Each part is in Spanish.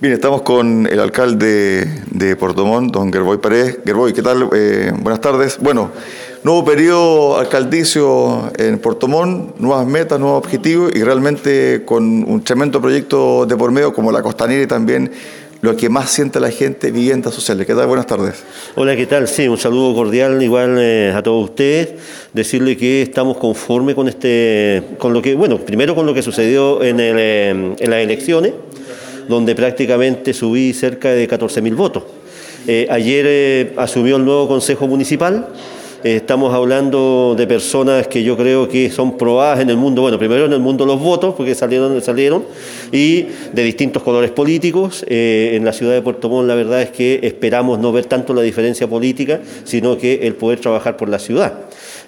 Bien, estamos con el alcalde de Portomón, don Gerboy Paredes. Gerboy, ¿qué tal? Eh, buenas tardes. Bueno, nuevo periodo alcaldicio en Portomón, nuevas metas, nuevos objetivos y realmente con un tremendo proyecto de por medio como la Costanera y también lo que más siente la gente, viviendas sociales. ¿Qué tal? Buenas tardes. Hola, ¿qué tal? Sí, un saludo cordial igual eh, a todos ustedes. Decirle que estamos conformes con este, con lo que, bueno, primero con lo que sucedió en, eh, en las elecciones donde prácticamente subí cerca de 14.000 votos. Eh, ayer eh, asumió el nuevo Consejo Municipal. Eh, estamos hablando de personas que yo creo que son probadas en el mundo, bueno, primero en el mundo los votos, porque salieron, salieron, y de distintos colores políticos. en la ciudad de Puerto Montt la verdad es que esperamos no ver tanto la diferencia política, sino que el poder trabajar por la ciudad.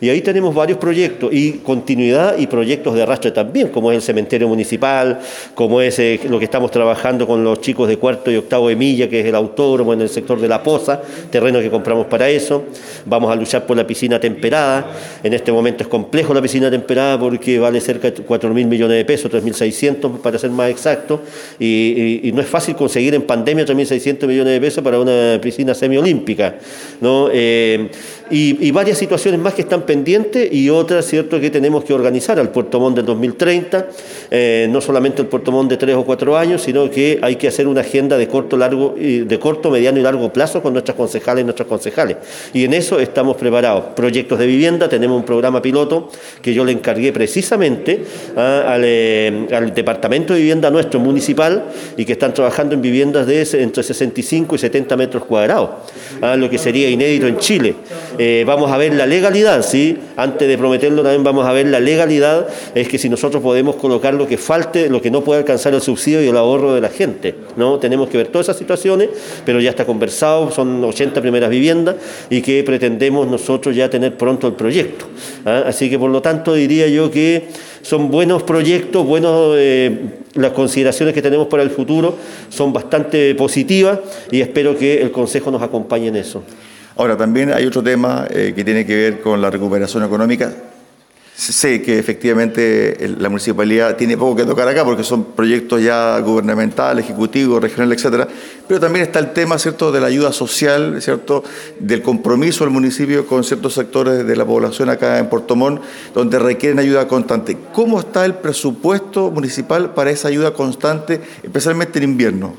Y ahí tenemos varios proyectos y continuidad y proyectos de arrastre también, como es el cementerio municipal, como es eh, lo que estamos trabajando con los chicos de cuarto y octavo de milla, que es el autódromo en el sector de la poza, terreno que compramos para eso. Vamos a luchar por la piscina temperada. En este momento es complejo la piscina temperada porque vale cerca de 4 mil millones de pesos, 3.600 para ser más exacto, y, no es fácil conseguir en pandemia 3.600 millones de pesos para una piscina semiolímpica. ¿no? Eh, y, varias situaciones más que están pendiente y otra, ¿cierto?, que tenemos que organizar al Puerto Montt del 2030, eh, no solamente el Puerto Montt de tres o cuatro años, sino que hay que hacer una agenda de corto, largo, de corto, mediano y largo plazo con nuestras concejales y nuestros concejales. Y en eso estamos preparados. Proyectos de vivienda, tenemos un programa piloto que yo le encargué precisamente ah, eh, al, Departamento de Vivienda nuestro municipal y que están trabajando en viviendas de entre 65 y 70 metros cuadrados, ah, lo que sería inédito en Chile. Eh, vamos a ver la legalidad, antes de prometerlo también vamos a ver la legalidad, es que si nosotros podemos colocar lo que falte, lo que no puede alcanzar el subsidio y el ahorro de la gente, ¿no? Tenemos que ver todas esas situaciones, pero ya está conversado, son 80 primeras viviendas y que pretendemos nosotros ya tener pronto el proyecto. ¿ah? Así que por lo tanto diría yo que son buenos proyectos, buenos, eh, las consideraciones que tenemos para el futuro son bastante positivas y espero que el Consejo nos acompañe en eso. Ahora, también hay otro tema eh, que tiene que ver con la recuperación económica. Sé que efectivamente la municipalidad tiene poco que tocar acá porque son proyectos ya gubernamentales, ejecutivos, regionales, etcétera, pero también está el tema, ¿cierto?, de la ayuda social, ¿cierto?, del compromiso del municipio con ciertos sectores de la población acá en Puerto Montt, donde requieren ayuda constante. ¿Cómo está el presupuesto municipal para esa ayuda constante, especialmente en invierno?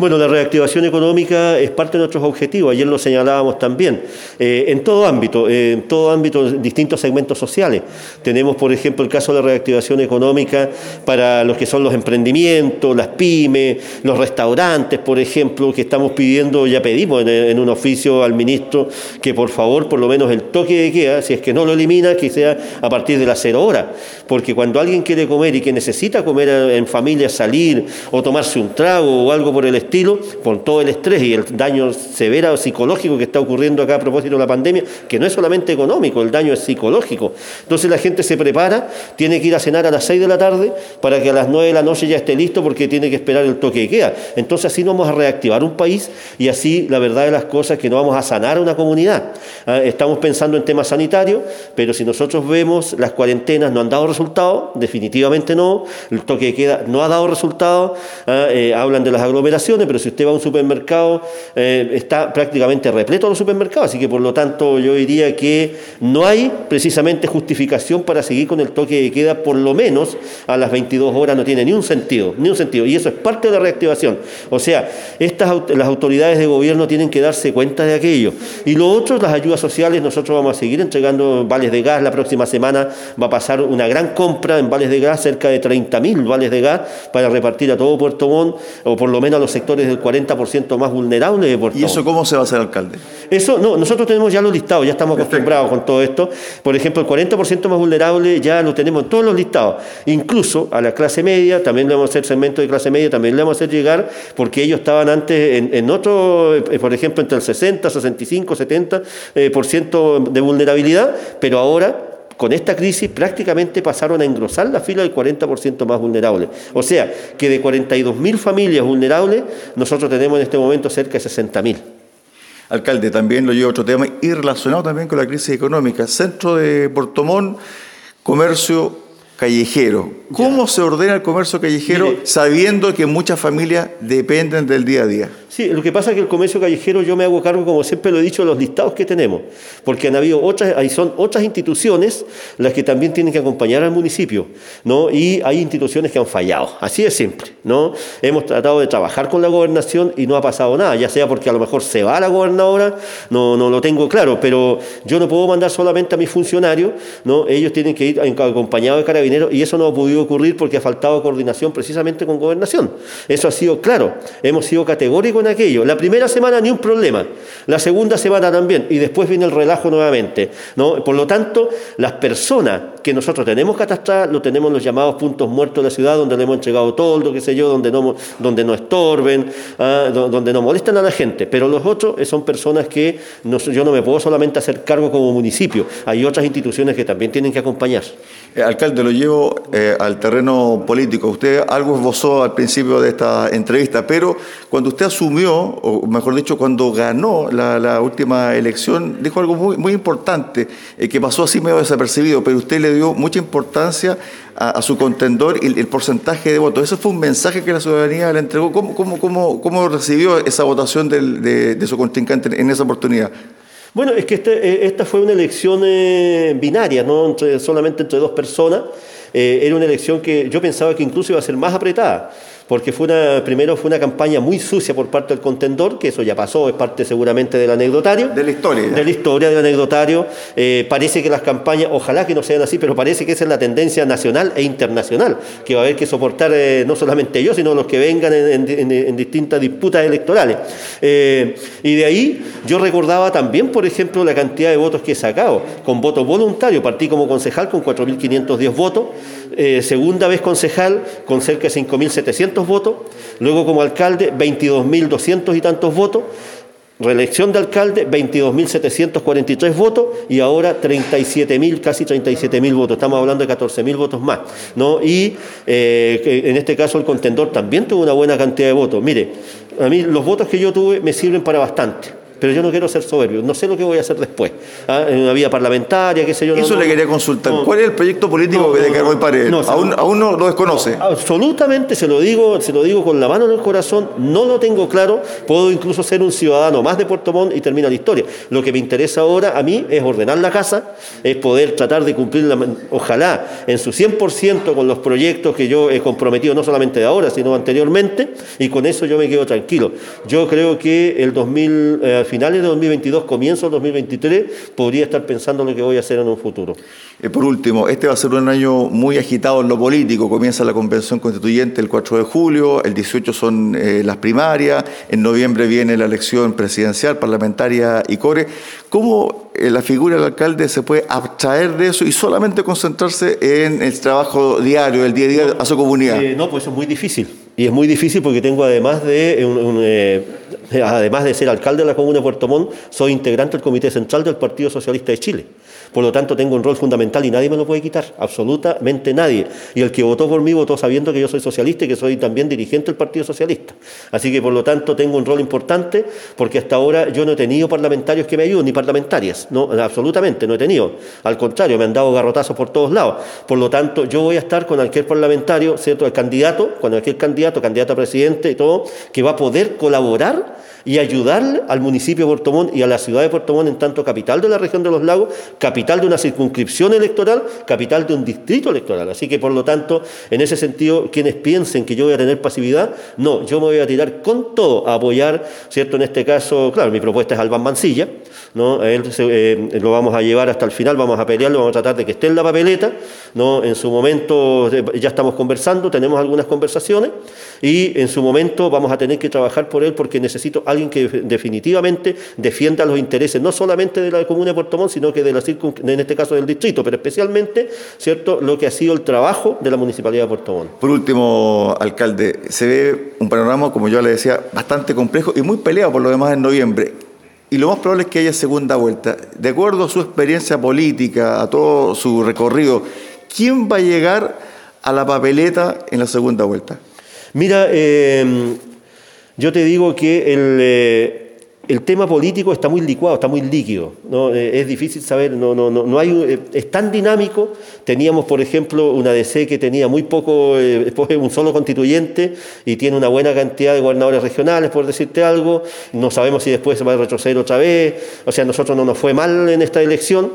Bueno, la reactivación económica es parte de nuestros objetivos, ayer lo señalábamos también, eh, en todo ámbito, eh, en todo ámbito, distintos segmentos sociales. Tenemos, por ejemplo, el caso de la reactivación económica para los que son los emprendimientos, las pymes, los restaurantes, por ejemplo, que estamos pidiendo, ya pedimos en, un oficio al ministro que por favor, por lo menos el toque de queda, si es que no lo elimina, que sea a partir de las cero horas. Porque cuando alguien quiere comer y que necesita comer en familia, salir o tomarse un trago o algo por el estilo, estilo, con todo el estrés y el daño severo psicológico que está ocurriendo acá a propósito de la pandemia, que no es solamente económico, el daño es psicológico. Entonces la gente se prepara, tiene que ir a cenar a las 6 de la tarde para que a las 9 de la noche ya esté listo porque tiene que esperar el toque de queda. Entonces así no vamos a reactivar un país y así la verdad de las cosas es que no vamos a sanar una comunidad. Ah, estamos pensando en temas sanitarios, pero si nosotros vemos las cuarentenas no han dado resultado, definitivamente no, el toque de queda no ha dado resultado, ah, eh, hablan de las aglomeraciones, pero si usted va a un supermercado, eh, está prácticamente repleto los supermercados, así que por lo tanto yo diría que no hay precisamente justificación para seguir con el toque de queda, por lo menos a las 22 horas no tiene ni un sentido, ni un sentido, y eso es parte de la reactivación. O sea, estas, las autoridades de gobierno tienen que darse cuenta de aquello. Y lo otro, las ayudas sociales, nosotros vamos a seguir entregando vales de gas, la próxima semana va a pasar una gran compra en vales de gas, cerca de 30.000 vales de gas para repartir a todo Puerto Montt, o por lo menos a los sectores del 40% más vulnerables de Puerto ¿Y eso cómo se va a hacer, alcalde? Eso, no, nosotros tenemos ya los listados, ya estamos acostumbrados con todo esto. Por ejemplo, el 40% más vulnerable ya lo tenemos en todos los listados. Incluso a la clase media, también le vamos a hacer segmento de clase media, también le vamos a hacer llegar, porque ellos estaban antes en, en otro, eh, por ejemplo, entre el 60, 65, 70% eh, por ciento de vulnerabilidad, pero ahora con esta crisis prácticamente pasaron a engrosar la fila del 40% más vulnerable. O sea, que de 42.000 familias vulnerables, nosotros tenemos en este momento cerca de 60.000. Alcalde, también lo llevo otro tema y relacionado también con la crisis económica. Centro de Portomón, comercio callejero. ¿Cómo se ordena el comercio callejero sabiendo que muchas familias dependen del día a día? Sí, lo que pasa es que el comercio callejero yo me hago cargo, como siempre lo he dicho, de los listados que tenemos, porque han habido otras, ahí son otras instituciones las que también tienen que acompañar al municipio, ¿no? Y hay instituciones que han fallado, así de simple, ¿no? Hemos tratado de trabajar con la gobernación y no ha pasado nada, ya sea porque a lo mejor se va la gobernadora, no, no lo tengo claro, pero yo no puedo mandar solamente a mis funcionarios, ¿no? Ellos tienen que ir acompañados de carabineros y eso no ha podido ocurrir porque ha faltado coordinación precisamente con gobernación. Eso ha sido claro, hemos sido categóricos en aquello. La primera semana ni un problema, la segunda semana también, y después viene el relajo nuevamente. ¿no? Por lo tanto, las personas que nosotros tenemos catastradas, lo tenemos los llamados puntos muertos de la ciudad, donde le hemos entregado todo, lo que sé yo, donde no, donde no estorben, ah, donde no molestan a la gente. Pero los otros eh, son personas que yo no me puedo solamente hacer cargo como municipio, hay otras instituciones que también tienen que acompañar. Eh, alcalde, lo llevo eh, al terreno político. Usted algo esbozó al principio de esta entrevista, pero cuando usted asumió, o mejor dicho, cuando ganó la, última elección, dijo algo muy, importante, eh, que pasó así medio desapercibido, pero usted le dio mucha importancia a, su contendor y el, porcentaje de votos. Ese fue un mensaje que la ciudadanía le entregó. ¿Cómo, cómo, cómo, cómo recibió esa votación de, de su contrincante en esa oportunidad? Bueno, es que este, eh, esta fue una elección eh, binaria, no solamente entre dos personas. Eh, era una elección que yo pensaba que incluso iba a ser más apretada porque fue una, primero fue una campaña muy sucia por parte del contendor, que eso ya pasó, es parte seguramente del anecdotario. De la historia. De la historia del anecdotario. Eh, parece que las campañas, ojalá que no sean así, pero parece que esa es la tendencia nacional e internacional, que va a haber que soportar eh, no solamente ellos, sino los que vengan en, distintas disputas electorales. Eh, y de ahí yo recordaba también, por ejemplo, la cantidad de votos que he sacado, con votos voluntarios, partí como concejal con 4.510 votos, segunda vez concejal con cerca de 5.700 votos, luego como alcalde 22.200 y tantos votos, reelección de alcalde 22.743 votos y ahora 37.000, casi 37.000 votos. Estamos hablando de 14.000 votos más. ¿no? Y eh, en este caso el contendor también tuvo una buena cantidad de votos. Mire, a mí los votos que yo tuve me sirven para bastante pero yo no quiero ser soberbio, no sé lo que voy a hacer después. ¿ah? En una vía parlamentaria, qué sé yo. Eso le quería consultar. ¿Cuál es el proyecto político que de para él? aún, aún no lo desconoce. Absolutamente, se lo, digo, se lo digo con la mano en el corazón, no lo tengo claro, puedo incluso ser un ciudadano más de Puerto Montt y termina la historia. Lo que me interesa ahora a mí es ordenar la casa, es poder tratar de cumplir, ojalá, en su 100% con los proyectos que yo he comprometido, no solamente de ahora, sino anteriormente, y con eso yo me quedo tranquilo. Yo creo que el 2000 finales de 2022, comienzo de 2023, podría estar pensando lo que voy a hacer en un futuro. Eh, por último, este va a ser un año muy agitado en lo político. Comienza la convención constituyente el 4 de julio, el 18 son eh, las primarias, en noviembre viene la elección presidencial, parlamentaria y core. ¿Cómo eh, la figura del alcalde se puede abstraer de eso y solamente concentrarse en el trabajo diario, el día a día a su comunidad? no, pues eso es muy difícil. Y es muy difícil porque tengo además de, eh, además de ser alcalde de la Comuna de Puerto Montt, soy integrante del Comité Central del Partido Socialista de Chile. Por lo tanto, tengo un rol fundamental y nadie me lo puede quitar, absolutamente nadie. Y el que votó por mí votó sabiendo que yo soy socialista y que soy también dirigente del Partido Socialista. Así que, por lo tanto, tengo un rol importante porque hasta ahora yo no he tenido parlamentarios que me ayuden, ni parlamentarias, no, absolutamente no he tenido. Al contrario, me han dado garrotazos por todos lados. Por lo tanto, yo voy a estar con aquel parlamentario, ¿cierto? El candidato, con aquel candidato, candidato a presidente y todo, que va a poder colaborar y ayudar al municipio de Puerto Montt y a la ciudad de Puerto Montt en tanto capital de la región de los lagos, capital de una circunscripción electoral, capital de un distrito electoral. Así que, por lo tanto, en ese sentido, quienes piensen que yo voy a tener pasividad, no, yo me voy a tirar con todo a apoyar, ¿cierto? En este caso, claro, mi propuesta es Alban Mancilla, ¿no? él eh, lo vamos a llevar hasta el final, vamos a pelearlo, vamos a tratar de que esté en la papeleta, ¿no? En su momento ya estamos conversando, tenemos algunas conversaciones y en su momento vamos a tener que trabajar por él porque necesito alguien que definitivamente defienda los intereses no solamente de la comuna de Puerto Montt, sino que de la en este caso del distrito, pero especialmente, ¿cierto?, lo que ha sido el trabajo de la municipalidad de Puerto Montt. Por último, alcalde, se ve un panorama, como yo le decía, bastante complejo y muy peleado por lo demás en noviembre. Y lo más probable es que haya segunda vuelta. De acuerdo a su experiencia política, a todo su recorrido, ¿quién va a llegar a la papeleta en la segunda vuelta? Mira, eh, yo te digo que el, eh, el tema político está muy licuado, está muy líquido. ¿no? Eh, es difícil saber, no, no, no, no hay, eh, es tan dinámico. Teníamos, por ejemplo, una DC que tenía muy poco, eh, un solo constituyente y tiene una buena cantidad de gobernadores regionales, por decirte algo. No sabemos si después se va a retroceder otra vez. O sea, a nosotros no nos fue mal en esta elección.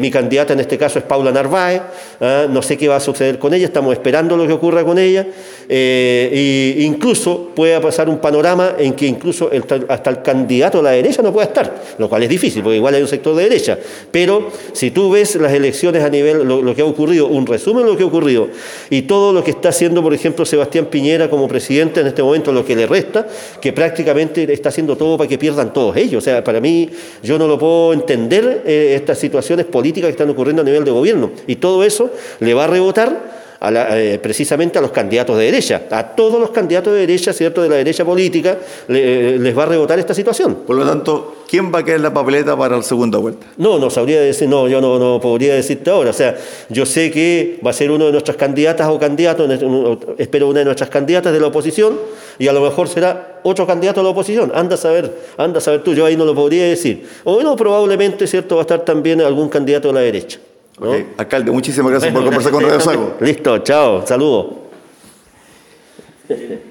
Mi candidata en este caso es Paula Narváez. ¿ah? No sé qué va a suceder con ella, estamos esperando lo que ocurra con ella. e incluso puede pasar un panorama en que incluso hasta el candidato a la derecha no puede estar, lo cual es difícil, porque igual hay un sector de derecha. Pero si tú ves las elecciones a nivel, lo, que ha ocurrido, un resumen de lo que ha ocurrido, y todo lo que está haciendo, por ejemplo, Sebastián Piñera como presidente en este momento, lo que le resta, que prácticamente está haciendo todo para que pierdan todos ellos. O sea, para mí, yo no lo puedo entender eh, estas situaciones políticas que están ocurriendo a nivel de gobierno. Y todo eso le va a rebotar eh, precisamente a los candidatos de derecha. A todos los candidatos de derecha, ¿cierto?, de la derecha política, eh, les va a rebotar esta situación. Por lo tanto, ¿quién va a quedar en la papeleta para la segunda vuelta? No, no sabría decir, no, yo no, no podría decirte ahora. O sea, yo sé que va a ser uno de nuestras candidatas o candidatos, espero una de nuestras candidatas de la oposición, y a lo mejor será otro candidato de la oposición. Anda a saber, anda a saber tú, yo ahí no lo podría decir. O no, probablemente, ¿cierto?, va a estar también algún candidato de la derecha. Alcalde, muchísimas gracias por conversar con Radio Sago. Listo, chao, saludos.